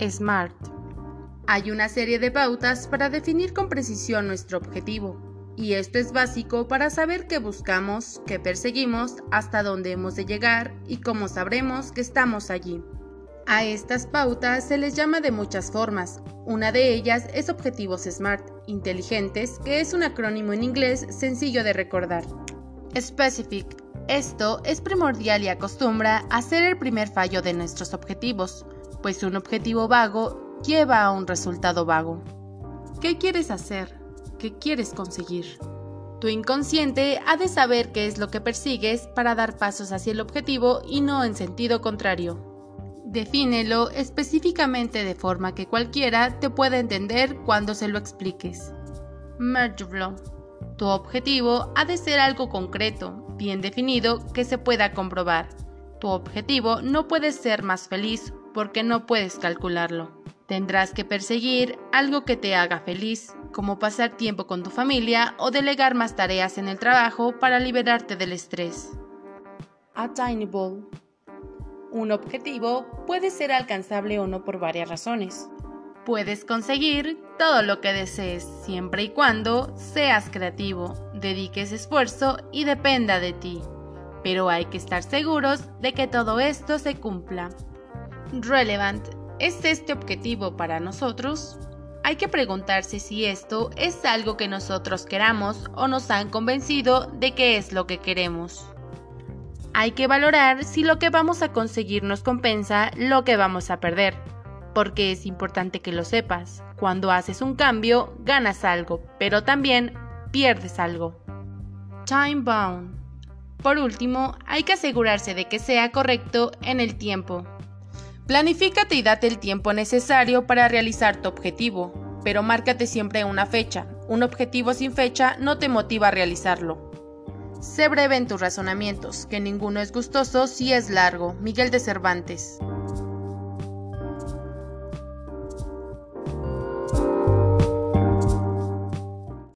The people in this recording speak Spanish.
SMART. Hay una serie de pautas para definir con precisión nuestro objetivo, y esto es básico para saber qué buscamos, qué perseguimos, hasta dónde hemos de llegar y cómo sabremos que estamos allí. A estas pautas se les llama de muchas formas. Una de ellas es Objetivos SMART, inteligentes, que es un acrónimo en inglés sencillo de recordar. Specific. Esto es primordial y acostumbra a ser el primer fallo de nuestros objetivos, pues un objetivo vago lleva a un resultado vago. ¿Qué quieres hacer? ¿Qué quieres conseguir? Tu inconsciente ha de saber qué es lo que persigues para dar pasos hacia el objetivo y no en sentido contrario. Defínelo específicamente de forma que cualquiera te pueda entender cuando se lo expliques. Mergeflow. Tu objetivo ha de ser algo concreto, bien definido, que se pueda comprobar. Tu objetivo no puede ser más feliz porque no puedes calcularlo. Tendrás que perseguir algo que te haga feliz, como pasar tiempo con tu familia o delegar más tareas en el trabajo para liberarte del estrés. Attainable. Un objetivo puede ser alcanzable o no por varias razones. Puedes conseguir todo lo que desees siempre y cuando seas creativo, dediques esfuerzo y dependa de ti. Pero hay que estar seguros de que todo esto se cumpla. Relevant. ¿Es este objetivo para nosotros? Hay que preguntarse si esto es algo que nosotros queramos o nos han convencido de que es lo que queremos. Hay que valorar si lo que vamos a conseguir nos compensa lo que vamos a perder, porque es importante que lo sepas. Cuando haces un cambio, ganas algo, pero también pierdes algo. Time bound. Por último, hay que asegurarse de que sea correcto en el tiempo. Planifícate y date el tiempo necesario para realizar tu objetivo, pero márcate siempre una fecha. Un objetivo sin fecha no te motiva a realizarlo. Sé breve en tus razonamientos, que ninguno es gustoso si es largo. Miguel de Cervantes.